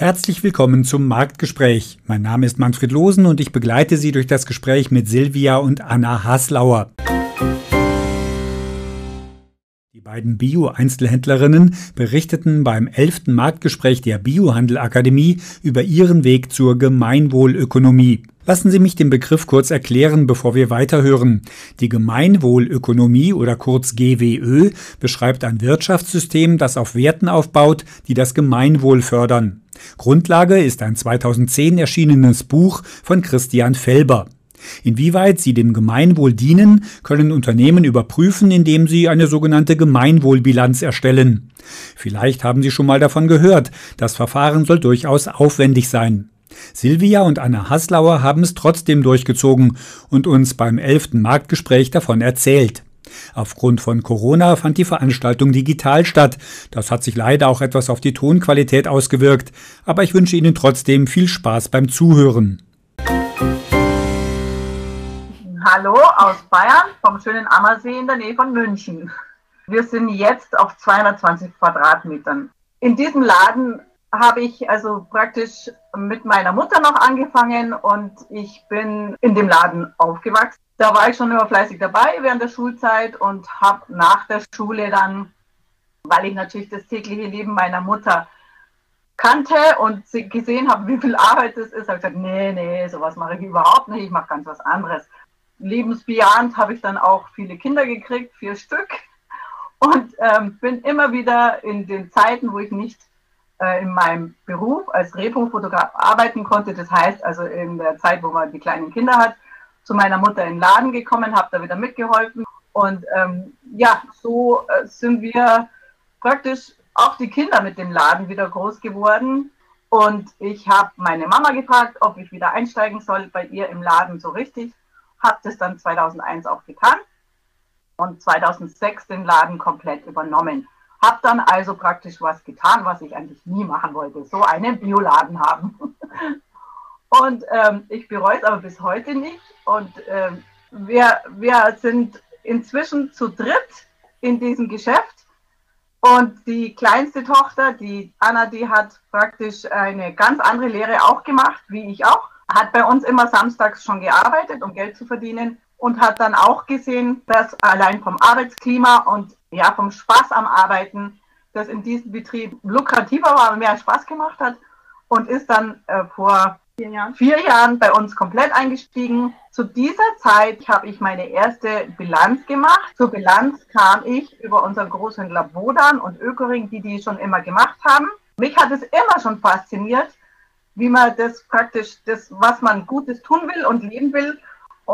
Herzlich willkommen zum Marktgespräch. Mein Name ist Manfred Losen und ich begleite Sie durch das Gespräch mit Silvia und Anna Haslauer. Die beiden Bio-Einzelhändlerinnen berichteten beim 11. Marktgespräch der Biohandelakademie über ihren Weg zur Gemeinwohlökonomie. Lassen Sie mich den Begriff kurz erklären, bevor wir weiterhören. Die Gemeinwohlökonomie oder kurz GWÖ beschreibt ein Wirtschaftssystem, das auf Werten aufbaut, die das Gemeinwohl fördern. Grundlage ist ein 2010 erschienenes Buch von Christian Felber. Inwieweit sie dem Gemeinwohl dienen, können Unternehmen überprüfen, indem sie eine sogenannte Gemeinwohlbilanz erstellen. Vielleicht haben Sie schon mal davon gehört. Das Verfahren soll durchaus aufwendig sein. Silvia und Anna Haslauer haben es trotzdem durchgezogen und uns beim elften Marktgespräch davon erzählt. Aufgrund von Corona fand die Veranstaltung digital statt. Das hat sich leider auch etwas auf die Tonqualität ausgewirkt, aber ich wünsche Ihnen trotzdem viel Spaß beim Zuhören. Hallo aus Bayern vom schönen Ammersee in der Nähe von München. Wir sind jetzt auf 220 Quadratmetern. In diesem Laden habe ich also praktisch mit meiner Mutter noch angefangen und ich bin in dem Laden aufgewachsen da war ich schon immer fleißig dabei während der Schulzeit und habe nach der Schule dann, weil ich natürlich das tägliche Leben meiner Mutter kannte und gesehen habe, wie viel Arbeit es ist, habe ich gesagt, nee, nee, sowas mache ich überhaupt nicht, ich mache ganz was anderes. Lebensbejahend habe ich dann auch viele Kinder gekriegt, vier Stück. Und ähm, bin immer wieder in den Zeiten, wo ich nicht in meinem Beruf als Repo-Fotograf arbeiten konnte, das heißt also in der Zeit, wo man die kleinen Kinder hat, zu meiner Mutter in den Laden gekommen, habe da wieder mitgeholfen. Und ähm, ja, so äh, sind wir praktisch auch die Kinder mit dem Laden wieder groß geworden. Und ich habe meine Mama gefragt, ob ich wieder einsteigen soll bei ihr im Laden so richtig. Habe das dann 2001 auch getan und 2006 den Laden komplett übernommen. Habe dann also praktisch was getan, was ich eigentlich nie machen wollte, so einen Bioladen haben. Und ähm, ich bereue es aber bis heute nicht. Und ähm, wir, wir sind inzwischen zu dritt in diesem Geschäft. Und die kleinste Tochter, die Anna, die hat praktisch eine ganz andere Lehre auch gemacht, wie ich auch. Hat bei uns immer samstags schon gearbeitet, um Geld zu verdienen. Und hat dann auch gesehen, dass allein vom Arbeitsklima und ja, vom Spaß am Arbeiten, das in diesem Betrieb lukrativer war und mehr Spaß gemacht hat. Und ist dann äh, vor vier Jahren. vier Jahren bei uns komplett eingestiegen. Zu dieser Zeit habe ich meine erste Bilanz gemacht. Zur Bilanz kam ich über unseren Großhändler Bodan und Ökering, die die schon immer gemacht haben. Mich hat es immer schon fasziniert, wie man das praktisch, das, was man Gutes tun will und leben will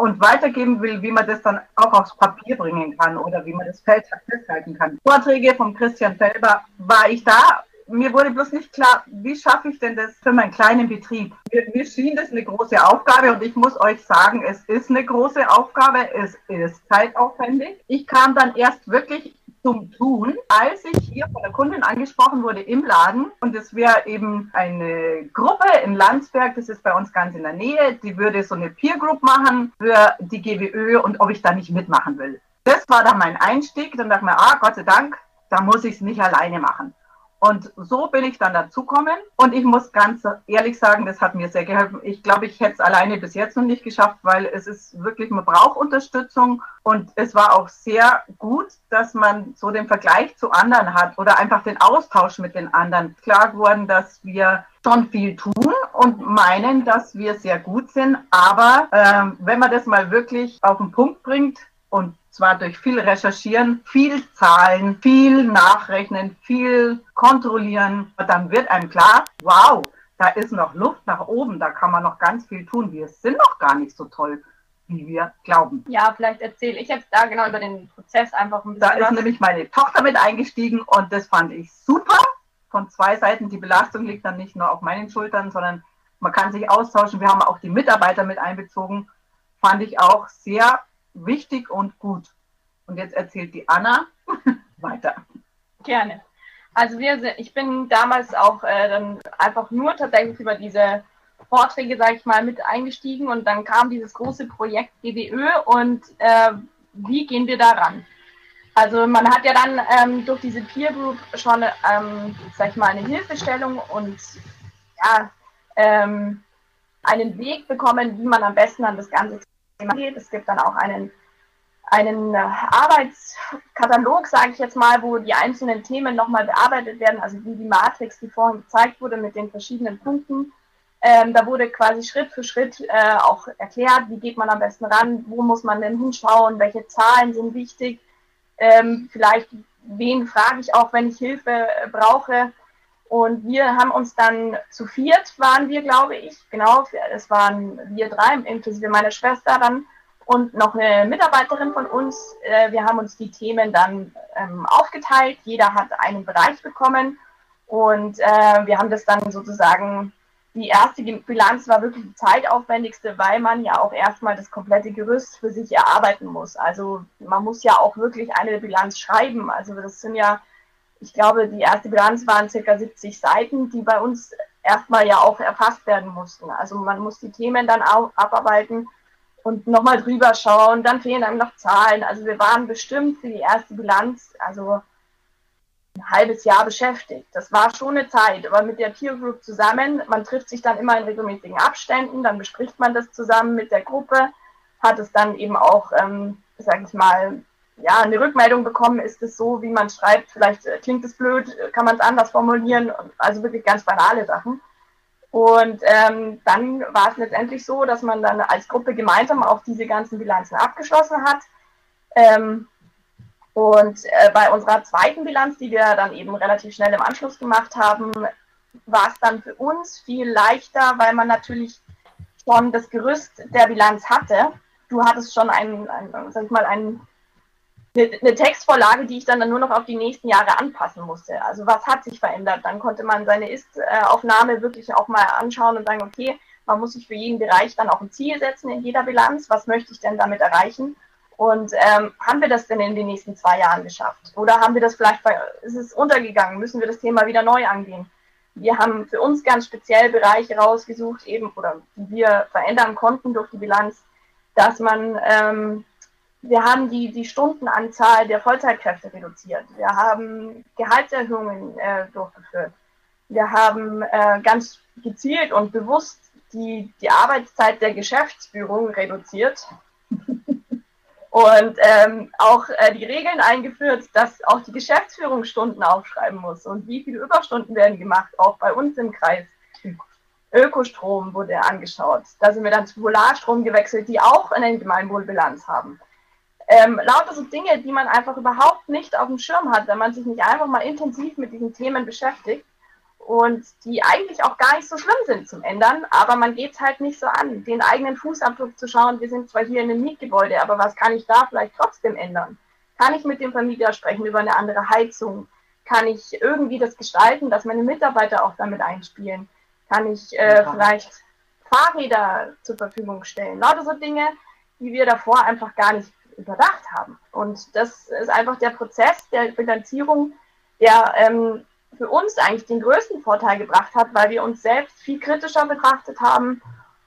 und weitergeben will, wie man das dann auch aufs Papier bringen kann oder wie man das festhalten kann. Vorträge von Christian Felber war ich da mir wurde bloß nicht klar, wie schaffe ich denn das für meinen kleinen Betrieb? Mir, mir, schien das eine große Aufgabe und ich muss euch sagen, es ist eine große Aufgabe, es ist zeitaufwendig. Ich kam dann erst wirklich zum Tun, als ich hier von der Kundin angesprochen wurde im Laden und es wäre eben eine Gruppe in Landsberg, das ist bei uns ganz in der Nähe, die würde so eine Peer Group machen für die GWÖ und ob ich da nicht mitmachen will. Das war dann mein Einstieg, dann dachte ich mir, ah, Gott sei Dank, da muss ich es nicht alleine machen. Und so bin ich dann dazukommen. Und ich muss ganz ehrlich sagen, das hat mir sehr geholfen. Ich glaube, ich hätte es alleine bis jetzt noch nicht geschafft, weil es ist wirklich, man braucht Unterstützung. Und es war auch sehr gut, dass man so den Vergleich zu anderen hat oder einfach den Austausch mit den anderen. Klar geworden, dass wir schon viel tun und meinen, dass wir sehr gut sind. Aber ähm, wenn man das mal wirklich auf den Punkt bringt und zwar durch viel Recherchieren, viel Zahlen, viel Nachrechnen, viel Kontrollieren. Dann wird einem klar, wow, da ist noch Luft nach oben, da kann man noch ganz viel tun. Wir sind noch gar nicht so toll, wie wir glauben. Ja, vielleicht erzähle ich jetzt da genau über den Prozess einfach ein bisschen. Da ist nämlich meine Tochter mit eingestiegen und das fand ich super. Von zwei Seiten, die Belastung liegt dann nicht nur auf meinen Schultern, sondern man kann sich austauschen. Wir haben auch die Mitarbeiter mit einbezogen. Fand ich auch sehr wichtig und gut. Und jetzt erzählt die Anna weiter. Gerne. Also wir, ich bin damals auch äh, dann einfach nur tatsächlich über diese Vorträge, sage ich mal, mit eingestiegen und dann kam dieses große Projekt GWÖ und äh, wie gehen wir daran? Also man hat ja dann ähm, durch diese Peer Group schon, ähm, sag ich mal, eine Hilfestellung und ja, ähm, einen Weg bekommen, wie man am besten an das ganze geht. Es gibt dann auch einen, einen äh, Arbeitskatalog, sage ich jetzt mal, wo die einzelnen Themen nochmal bearbeitet werden, also wie die Matrix, die vorhin gezeigt wurde mit den verschiedenen Punkten. Ähm, da wurde quasi Schritt für Schritt äh, auch erklärt, wie geht man am besten ran, wo muss man denn hinschauen, welche Zahlen sind wichtig, ähm, vielleicht wen frage ich auch, wenn ich Hilfe äh, brauche. Und wir haben uns dann zu viert, waren wir, glaube ich, genau, es waren wir drei, inklusive meine Schwester dann und noch eine Mitarbeiterin von uns. Äh, wir haben uns die Themen dann ähm, aufgeteilt, jeder hat einen Bereich bekommen und äh, wir haben das dann sozusagen die erste Bilanz war wirklich die zeitaufwendigste, weil man ja auch erstmal das komplette Gerüst für sich erarbeiten muss. Also man muss ja auch wirklich eine Bilanz schreiben. Also das sind ja, ich glaube, die erste Bilanz waren circa 70 Seiten, die bei uns erstmal ja auch erfasst werden mussten. Also man muss die Themen dann auch abarbeiten und nochmal drüber schauen. Dann fehlen einem noch Zahlen. Also wir waren bestimmt für die erste Bilanz, also ein halbes Jahr beschäftigt. Das war schon eine Zeit, aber mit der Peer Group zusammen, man trifft sich dann immer in regelmäßigen Abständen, dann bespricht man das zusammen mit der Gruppe, hat es dann eben auch, ähm, sage ich mal, ja, eine Rückmeldung bekommen, ist es so, wie man schreibt, vielleicht äh, klingt es blöd, kann man es anders formulieren, also wirklich ganz banale Sachen. Und ähm, dann war es letztendlich so, dass man dann als Gruppe gemeinsam auch diese ganzen Bilanzen abgeschlossen hat. Ähm, und äh, bei unserer zweiten Bilanz, die wir dann eben relativ schnell im Anschluss gemacht haben, war es dann für uns viel leichter, weil man natürlich schon das Gerüst der Bilanz hatte. Du hattest schon ein, ein sag ich mal, ein, eine Textvorlage, die ich dann, dann nur noch auf die nächsten Jahre anpassen musste. Also was hat sich verändert? Dann konnte man seine Ist-Aufnahme wirklich auch mal anschauen und sagen, okay, man muss sich für jeden Bereich dann auch ein Ziel setzen in jeder Bilanz. Was möchte ich denn damit erreichen? Und ähm, haben wir das denn in den nächsten zwei Jahren geschafft? Oder haben wir das vielleicht, ist es untergegangen? Müssen wir das Thema wieder neu angehen? Wir haben für uns ganz speziell Bereiche rausgesucht, eben, oder die wir verändern konnten durch die Bilanz, dass man, ähm, wir haben die, die Stundenanzahl der Vollzeitkräfte reduziert. Wir haben Gehaltserhöhungen äh, durchgeführt. Wir haben äh, ganz gezielt und bewusst die, die Arbeitszeit der Geschäftsführung reduziert und ähm, auch äh, die Regeln eingeführt, dass auch die Geschäftsführung Stunden aufschreiben muss und wie viele Überstunden werden gemacht, auch bei uns im Kreis. Ökostrom wurde angeschaut. Da sind wir dann zu Polarstrom gewechselt, die auch eine Gemeinwohlbilanz haben. Ähm, lauter so Dinge, die man einfach überhaupt nicht auf dem Schirm hat, wenn man sich nicht einfach mal intensiv mit diesen Themen beschäftigt und die eigentlich auch gar nicht so schlimm sind zum Ändern, aber man geht es halt nicht so an, den eigenen Fußabdruck zu schauen. Wir sind zwar hier in einem Mietgebäude, aber was kann ich da vielleicht trotzdem ändern? Kann ich mit dem Vermieter sprechen über eine andere Heizung? Kann ich irgendwie das gestalten, dass meine Mitarbeiter auch damit einspielen? Kann ich äh, vielleicht Fahrräder zur Verfügung stellen? Lauter so Dinge, die wir davor einfach gar nicht überdacht haben. Und das ist einfach der Prozess der Bilanzierung, der ähm, für uns eigentlich den größten Vorteil gebracht hat, weil wir uns selbst viel kritischer betrachtet haben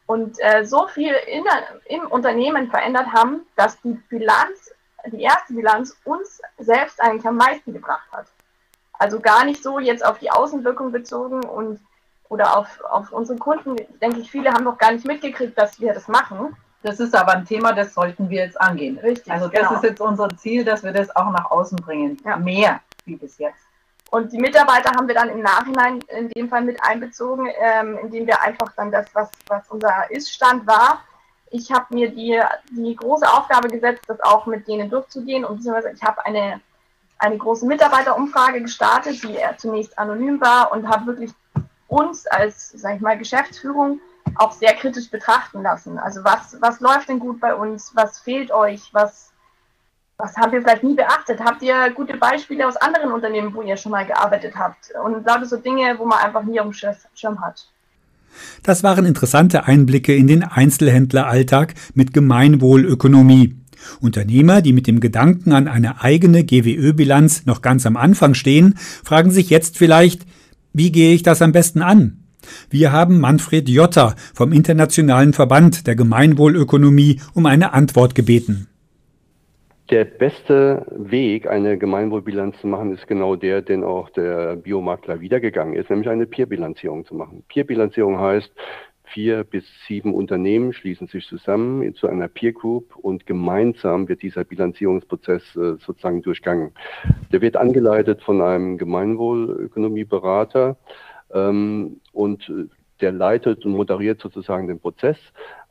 und äh, so viel in, im Unternehmen verändert haben, dass die Bilanz, die erste Bilanz uns selbst eigentlich am meisten gebracht hat. Also gar nicht so jetzt auf die Außenwirkung bezogen und oder auf, auf unsere Kunden, denke ich, viele haben noch gar nicht mitgekriegt, dass wir das machen. Das ist aber ein Thema, das sollten wir jetzt angehen. Richtig. Also das genau. ist jetzt unser Ziel, dass wir das auch nach außen bringen. Ja. Mehr wie bis jetzt. Und die Mitarbeiter haben wir dann im Nachhinein in dem Fall mit einbezogen, ähm, indem wir einfach dann das, was, was unser Ist-Stand war, ich habe mir die, die große Aufgabe gesetzt, das auch mit denen durchzugehen. Und beziehungsweise ich habe eine, eine große Mitarbeiterumfrage gestartet, die zunächst anonym war und habe wirklich uns als, sag ich mal, Geschäftsführung auch sehr kritisch betrachten lassen. Also was, was läuft denn gut bei uns? Was fehlt euch? Was, was habt ihr vielleicht nie beachtet? Habt ihr gute Beispiele aus anderen Unternehmen, wo ihr schon mal gearbeitet habt? Und lauter so Dinge, wo man einfach nie auf dem Schirm hat. Das waren interessante Einblicke in den Einzelhändleralltag mit Gemeinwohlökonomie. Unternehmer, die mit dem Gedanken an eine eigene GWÖ-Bilanz noch ganz am Anfang stehen, fragen sich jetzt vielleicht, wie gehe ich das am besten an? Wir haben Manfred Jotta vom Internationalen Verband der Gemeinwohlökonomie um eine Antwort gebeten. Der beste Weg, eine Gemeinwohlbilanz zu machen, ist genau der, den auch der Biomakler wiedergegangen ist, nämlich eine Peer-Bilanzierung zu machen. Peer-Bilanzierung heißt, vier bis sieben Unternehmen schließen sich zusammen zu einer Peer Group und gemeinsam wird dieser Bilanzierungsprozess äh, sozusagen durchgangen. Der wird angeleitet von einem Gemeinwohlökonomieberater ähm, und äh, der leitet und moderiert sozusagen den Prozess.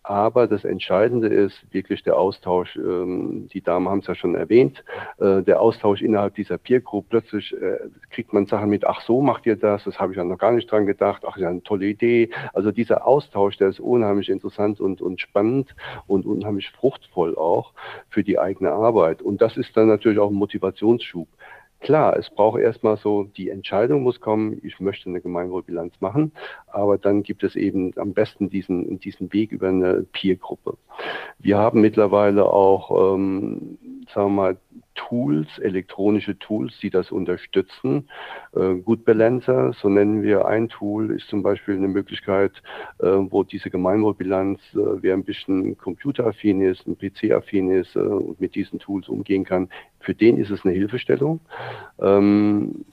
Aber das Entscheidende ist wirklich der Austausch. Ähm, die Damen haben es ja schon erwähnt. Äh, der Austausch innerhalb dieser Peer Group. Plötzlich äh, kriegt man Sachen mit, ach so macht ihr das, das habe ich ja noch gar nicht dran gedacht, ach ja, eine tolle Idee. Also dieser Austausch, der ist unheimlich interessant und, und spannend und unheimlich fruchtvoll auch für die eigene Arbeit. Und das ist dann natürlich auch ein Motivationsschub. Klar, es braucht erstmal so, die Entscheidung muss kommen, ich möchte eine Gemeinwohlbilanz machen, aber dann gibt es eben am besten diesen, diesen Weg über eine Peer-Gruppe. Wir haben mittlerweile auch, ähm, sagen wir mal, Tools, elektronische Tools, die das unterstützen. Äh, Good Balancer, so nennen wir ein Tool, ist zum Beispiel eine Möglichkeit, äh, wo diese Gemeinwohlbilanz, äh, wer ein bisschen computeraffin ist, ein PC-affin ist äh, und mit diesen Tools umgehen kann, für den ist es eine Hilfestellung. Ähm,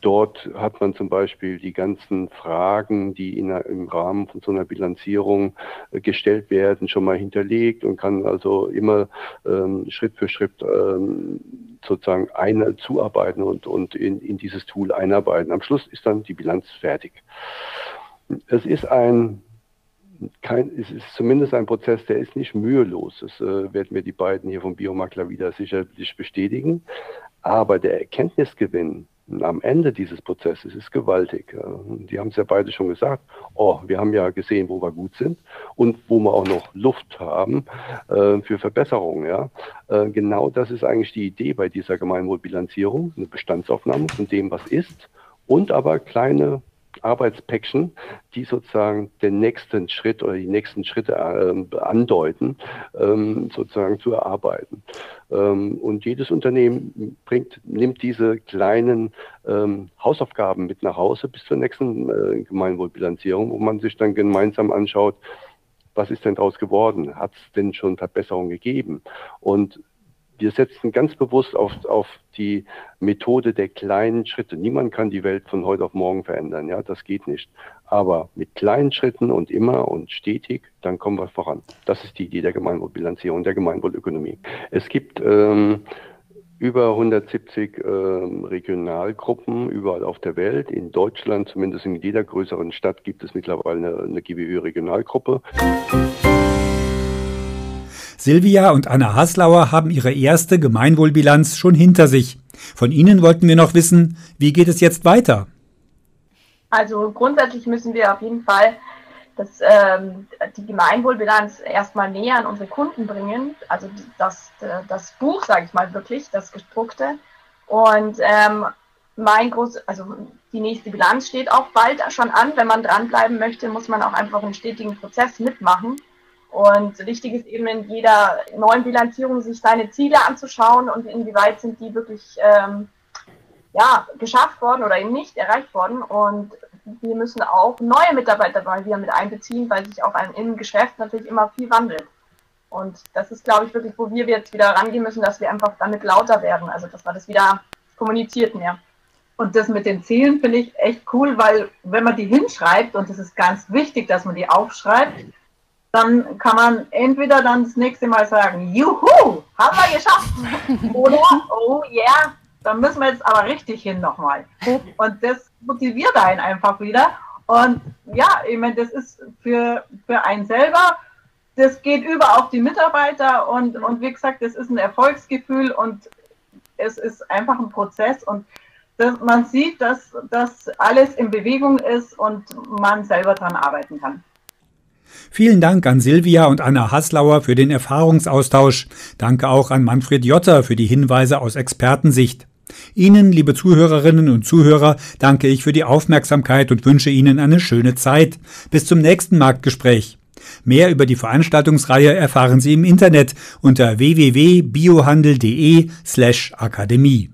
Dort hat man zum Beispiel die ganzen Fragen, die in, im Rahmen von so einer Bilanzierung äh, gestellt werden, schon mal hinterlegt und kann also immer ähm, Schritt für Schritt ähm, sozusagen eine zuarbeiten und, und in, in dieses Tool einarbeiten. Am Schluss ist dann die Bilanz fertig. Es ist ein kein, es ist zumindest ein Prozess, der ist nicht mühelos. Das äh, werden mir die beiden hier vom Biomakler wieder sicherlich bestätigen. Aber der Erkenntnisgewinn, am Ende dieses Prozesses ist gewaltig. Die haben es ja beide schon gesagt. Oh, wir haben ja gesehen, wo wir gut sind und wo wir auch noch Luft haben äh, für Verbesserungen. Ja, äh, genau das ist eigentlich die Idee bei dieser Gemeinwohlbilanzierung, eine Bestandsaufnahme von dem, was ist und aber kleine Arbeitspäckchen, die sozusagen den nächsten Schritt oder die nächsten Schritte äh, andeuten, ähm, sozusagen zu erarbeiten. Ähm, und jedes Unternehmen bringt, nimmt diese kleinen ähm, Hausaufgaben mit nach Hause bis zur nächsten äh, Gemeinwohlbilanzierung, wo man sich dann gemeinsam anschaut, was ist denn daraus geworden? Hat es denn schon Verbesserungen gegeben? Und wir setzen ganz bewusst auf, auf die Methode der kleinen Schritte. Niemand kann die Welt von heute auf morgen verändern, ja, das geht nicht. Aber mit kleinen Schritten und immer und stetig, dann kommen wir voran. Das ist die Idee der Gemeinwohlbilanzierung, der Gemeinwohlökonomie. Es gibt ähm, über 170 ähm, Regionalgruppen überall auf der Welt. In Deutschland, zumindest in jeder größeren Stadt, gibt es mittlerweile eine, eine GWÖ-Regionalgruppe. Silvia und Anna Haslauer haben ihre erste Gemeinwohlbilanz schon hinter sich. Von Ihnen wollten wir noch wissen, wie geht es jetzt weiter? Also grundsätzlich müssen wir auf jeden Fall das, ähm, die Gemeinwohlbilanz erstmal näher an unsere Kunden bringen. Also das, das Buch, sage ich mal wirklich, das gedruckte. Und ähm, mein groß, also die nächste Bilanz steht auch bald schon an. Wenn man dranbleiben möchte, muss man auch einfach einen stetigen Prozess mitmachen. Und wichtig ist eben in jeder neuen Bilanzierung sich seine Ziele anzuschauen und inwieweit sind die wirklich ähm, ja, geschafft worden oder eben nicht erreicht worden. Und wir müssen auch neue Mitarbeiter mal wieder mit einbeziehen, weil sich auch im Geschäft natürlich immer viel wandelt. Und das ist, glaube ich, wirklich, wo wir jetzt wieder rangehen müssen, dass wir einfach damit lauter werden. Also, dass wir das wieder kommuniziert mehr. Und das mit den Zielen finde ich echt cool, weil wenn man die hinschreibt, und es ist ganz wichtig, dass man die aufschreibt, dann kann man entweder dann das nächste Mal sagen, juhu, haben wir geschafft. Oder, oh yeah, dann müssen wir jetzt aber richtig hin nochmal. Und das motiviert einen einfach wieder. Und ja, ich meine, das ist für, für einen selber, das geht über auf die Mitarbeiter und, und wie gesagt, das ist ein Erfolgsgefühl und es ist einfach ein Prozess und das, man sieht, dass das alles in Bewegung ist und man selber daran arbeiten kann. Vielen Dank an Silvia und Anna Haslauer für den Erfahrungsaustausch. Danke auch an Manfred Jotter für die Hinweise aus Expertensicht. Ihnen, liebe Zuhörerinnen und Zuhörer, danke ich für die Aufmerksamkeit und wünsche Ihnen eine schöne Zeit. Bis zum nächsten Marktgespräch. Mehr über die Veranstaltungsreihe erfahren Sie im Internet unter www.biohandel.de slash Akademie.